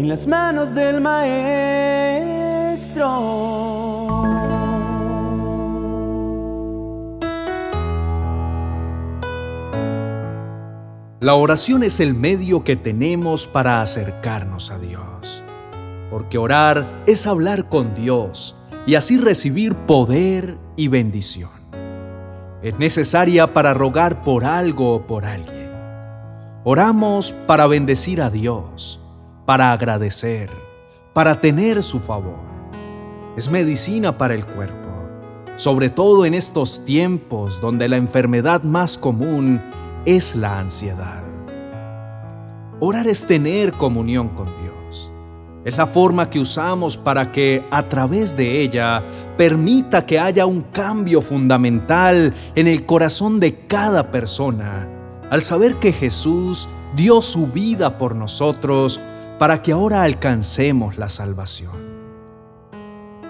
en las manos del Maestro. La oración es el medio que tenemos para acercarnos a Dios, porque orar es hablar con Dios y así recibir poder y bendición. Es necesaria para rogar por algo o por alguien. Oramos para bendecir a Dios, para agradecer, para tener su favor. Es medicina para el cuerpo, sobre todo en estos tiempos donde la enfermedad más común es la ansiedad. Orar es tener comunión con Dios. Es la forma que usamos para que a través de ella permita que haya un cambio fundamental en el corazón de cada persona al saber que Jesús dio su vida por nosotros para que ahora alcancemos la salvación.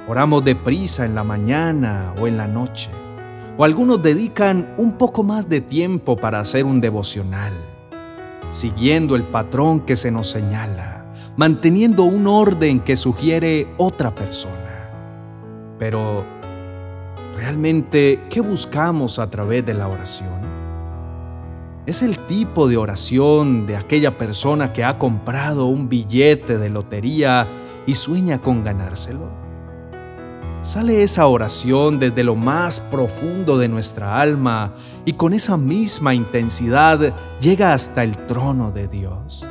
Oramos deprisa en la mañana o en la noche o algunos dedican un poco más de tiempo para hacer un devocional, siguiendo el patrón que se nos señala, manteniendo un orden que sugiere otra persona. Pero, ¿realmente qué buscamos a través de la oración? ¿Es el tipo de oración de aquella persona que ha comprado un billete de lotería y sueña con ganárselo? Sale esa oración desde lo más profundo de nuestra alma y con esa misma intensidad llega hasta el trono de Dios.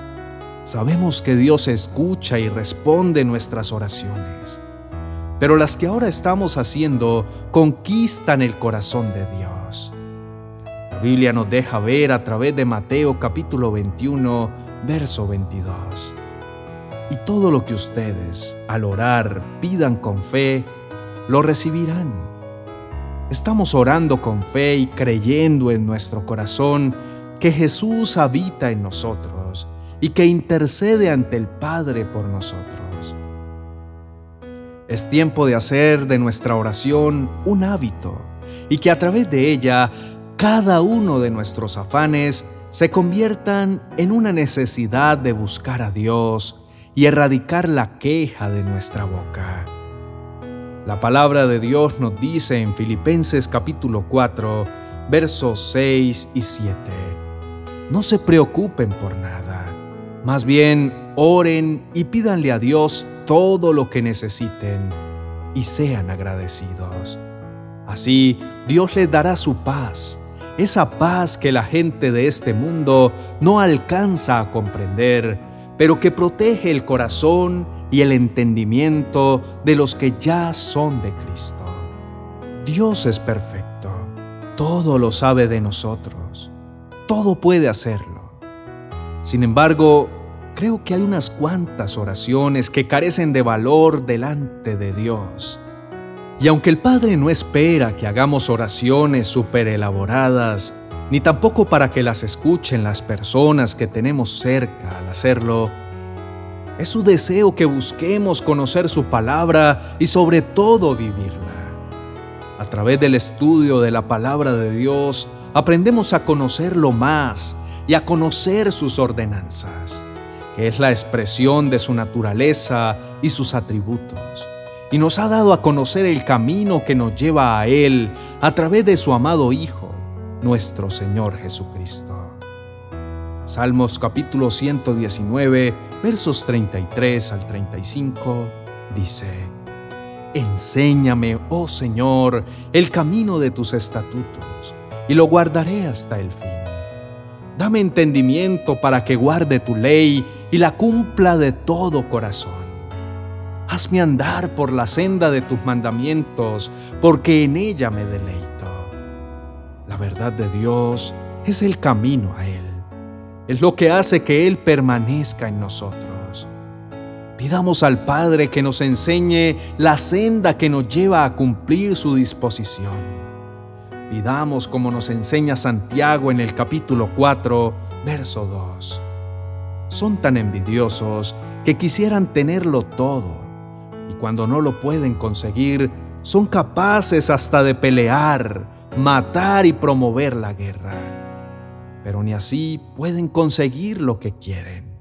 Sabemos que Dios escucha y responde nuestras oraciones, pero las que ahora estamos haciendo conquistan el corazón de Dios. La Biblia nos deja ver a través de Mateo capítulo 21, verso 22. Y todo lo que ustedes al orar pidan con fe, lo recibirán. Estamos orando con fe y creyendo en nuestro corazón que Jesús habita en nosotros y que intercede ante el Padre por nosotros. Es tiempo de hacer de nuestra oración un hábito y que a través de ella cada uno de nuestros afanes se conviertan en una necesidad de buscar a Dios y erradicar la queja de nuestra boca. La palabra de Dios nos dice en Filipenses capítulo 4, versos 6 y 7, No se preocupen por nada, más bien oren y pídanle a Dios todo lo que necesiten y sean agradecidos. Así Dios les dará su paz, esa paz que la gente de este mundo no alcanza a comprender, pero que protege el corazón y el entendimiento de los que ya son de Cristo. Dios es perfecto, todo lo sabe de nosotros, todo puede hacerlo. Sin embargo, creo que hay unas cuantas oraciones que carecen de valor delante de Dios. Y aunque el Padre no espera que hagamos oraciones súper elaboradas, ni tampoco para que las escuchen las personas que tenemos cerca al hacerlo, es su deseo que busquemos conocer su palabra y sobre todo vivirla. A través del estudio de la palabra de Dios, aprendemos a conocerlo más y a conocer sus ordenanzas, que es la expresión de su naturaleza y sus atributos. Y nos ha dado a conocer el camino que nos lleva a Él a través de su amado Hijo, nuestro Señor Jesucristo. Salmos capítulo 119, versos 33 al 35, dice, Enséñame, oh Señor, el camino de tus estatutos, y lo guardaré hasta el fin. Dame entendimiento para que guarde tu ley y la cumpla de todo corazón. Hazme andar por la senda de tus mandamientos, porque en ella me deleito. La verdad de Dios es el camino a Él es lo que hace que Él permanezca en nosotros. Pidamos al Padre que nos enseñe la senda que nos lleva a cumplir su disposición. Pidamos como nos enseña Santiago en el capítulo 4, verso 2. Son tan envidiosos que quisieran tenerlo todo, y cuando no lo pueden conseguir, son capaces hasta de pelear, matar y promover la guerra pero ni así pueden conseguir lo que quieren.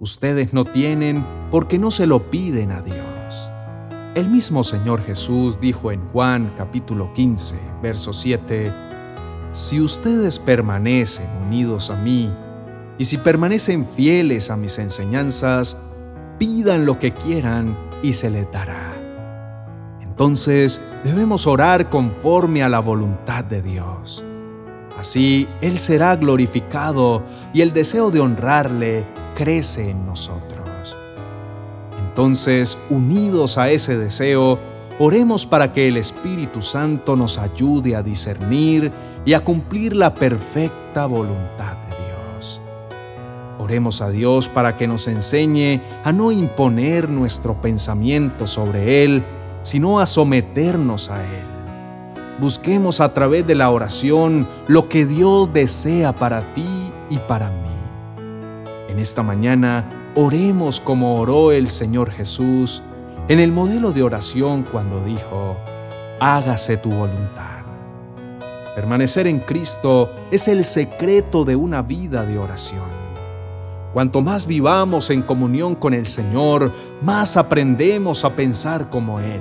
Ustedes no tienen porque no se lo piden a Dios. El mismo Señor Jesús dijo en Juan capítulo 15, verso 7, Si ustedes permanecen unidos a mí, y si permanecen fieles a mis enseñanzas, pidan lo que quieran y se les dará. Entonces debemos orar conforme a la voluntad de Dios. Así Él será glorificado y el deseo de honrarle crece en nosotros. Entonces, unidos a ese deseo, oremos para que el Espíritu Santo nos ayude a discernir y a cumplir la perfecta voluntad de Dios. Oremos a Dios para que nos enseñe a no imponer nuestro pensamiento sobre Él, sino a someternos a Él. Busquemos a través de la oración lo que Dios desea para ti y para mí. En esta mañana oremos como oró el Señor Jesús en el modelo de oración cuando dijo, hágase tu voluntad. Permanecer en Cristo es el secreto de una vida de oración. Cuanto más vivamos en comunión con el Señor, más aprendemos a pensar como Él.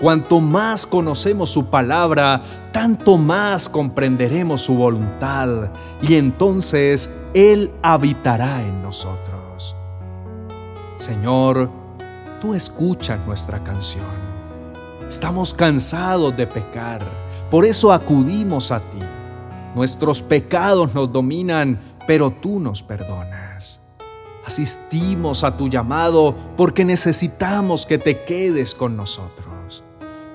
Cuanto más conocemos su palabra, tanto más comprenderemos su voluntad y entonces Él habitará en nosotros. Señor, tú escuchas nuestra canción. Estamos cansados de pecar, por eso acudimos a ti. Nuestros pecados nos dominan, pero tú nos perdonas. Asistimos a tu llamado porque necesitamos que te quedes con nosotros.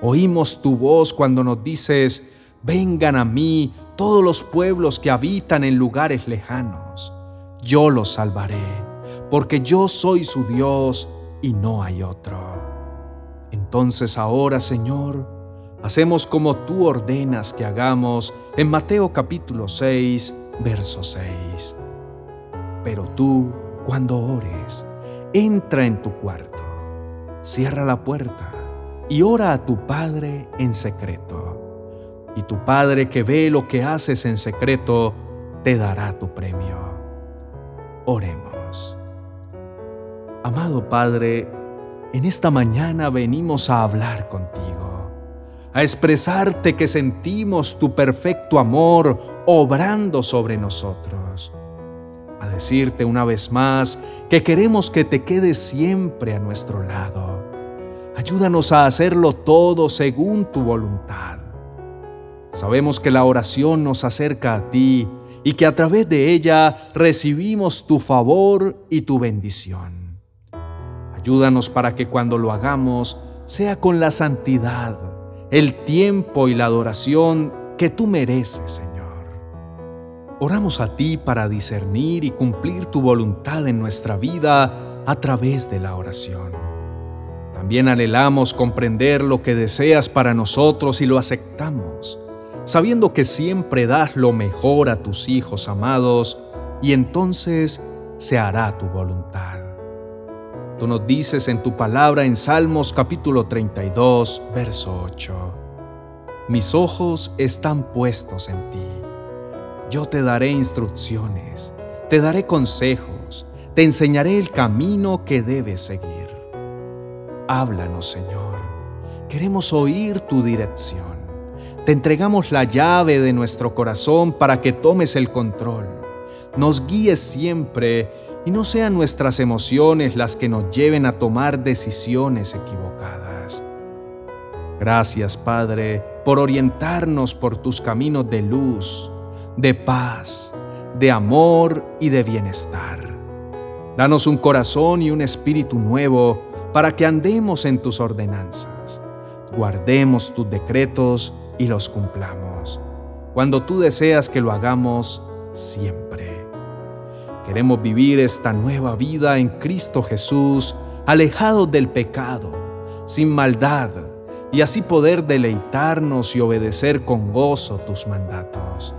Oímos tu voz cuando nos dices, vengan a mí todos los pueblos que habitan en lugares lejanos. Yo los salvaré, porque yo soy su Dios y no hay otro. Entonces ahora, Señor, hacemos como tú ordenas que hagamos en Mateo capítulo 6, verso 6. Pero tú, cuando ores, entra en tu cuarto, cierra la puerta y ora a tu Padre en secreto. Y tu Padre que ve lo que haces en secreto, te dará tu premio. Oremos. Amado Padre, en esta mañana venimos a hablar contigo, a expresarte que sentimos tu perfecto amor obrando sobre nosotros a decirte una vez más que queremos que te quedes siempre a nuestro lado. Ayúdanos a hacerlo todo según tu voluntad. Sabemos que la oración nos acerca a ti y que a través de ella recibimos tu favor y tu bendición. Ayúdanos para que cuando lo hagamos sea con la santidad, el tiempo y la adoración que tú mereces, Señor. Oramos a ti para discernir y cumplir tu voluntad en nuestra vida a través de la oración. También anhelamos comprender lo que deseas para nosotros y lo aceptamos, sabiendo que siempre das lo mejor a tus hijos amados y entonces se hará tu voluntad. Tú nos dices en tu palabra en Salmos capítulo 32, verso 8, Mis ojos están puestos en ti yo te daré instrucciones, te daré consejos, te enseñaré el camino que debes seguir. Háblanos, Señor. Queremos oír tu dirección. Te entregamos la llave de nuestro corazón para que tomes el control. Nos guíes siempre y no sean nuestras emociones las que nos lleven a tomar decisiones equivocadas. Gracias, Padre, por orientarnos por tus caminos de luz de paz, de amor y de bienestar. Danos un corazón y un espíritu nuevo para que andemos en tus ordenanzas, guardemos tus decretos y los cumplamos, cuando tú deseas que lo hagamos siempre. Queremos vivir esta nueva vida en Cristo Jesús, alejados del pecado, sin maldad, y así poder deleitarnos y obedecer con gozo tus mandatos.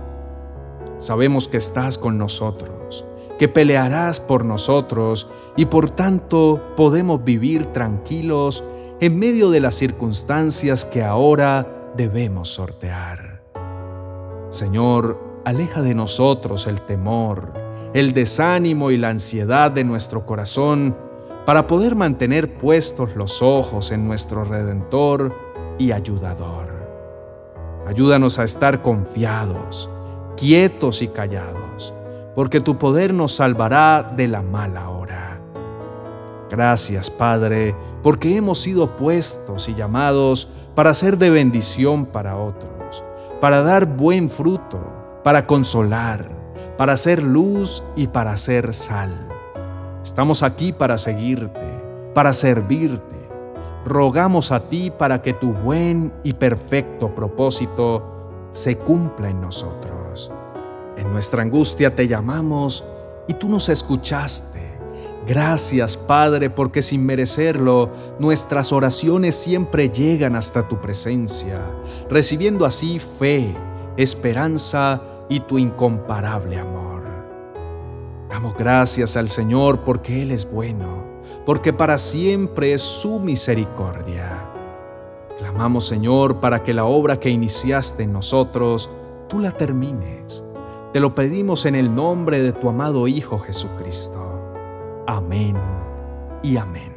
Sabemos que estás con nosotros, que pelearás por nosotros y por tanto podemos vivir tranquilos en medio de las circunstancias que ahora debemos sortear. Señor, aleja de nosotros el temor, el desánimo y la ansiedad de nuestro corazón para poder mantener puestos los ojos en nuestro Redentor y Ayudador. Ayúdanos a estar confiados, quietos y callados, porque tu poder nos salvará de la mala hora. Gracias, Padre, porque hemos sido puestos y llamados para ser de bendición para otros, para dar buen fruto, para consolar, para ser luz y para ser sal. Estamos aquí para seguirte, para servirte. Rogamos a ti para que tu buen y perfecto propósito se cumpla en nosotros. En nuestra angustia te llamamos y tú nos escuchaste. Gracias, Padre, porque sin merecerlo, nuestras oraciones siempre llegan hasta tu presencia, recibiendo así fe, esperanza y tu incomparable amor. Damos gracias al Señor porque Él es bueno, porque para siempre es su misericordia. Clamamos, Señor, para que la obra que iniciaste en nosotros, tú la termines. Te lo pedimos en el nombre de tu amado Hijo Jesucristo. Amén y amén.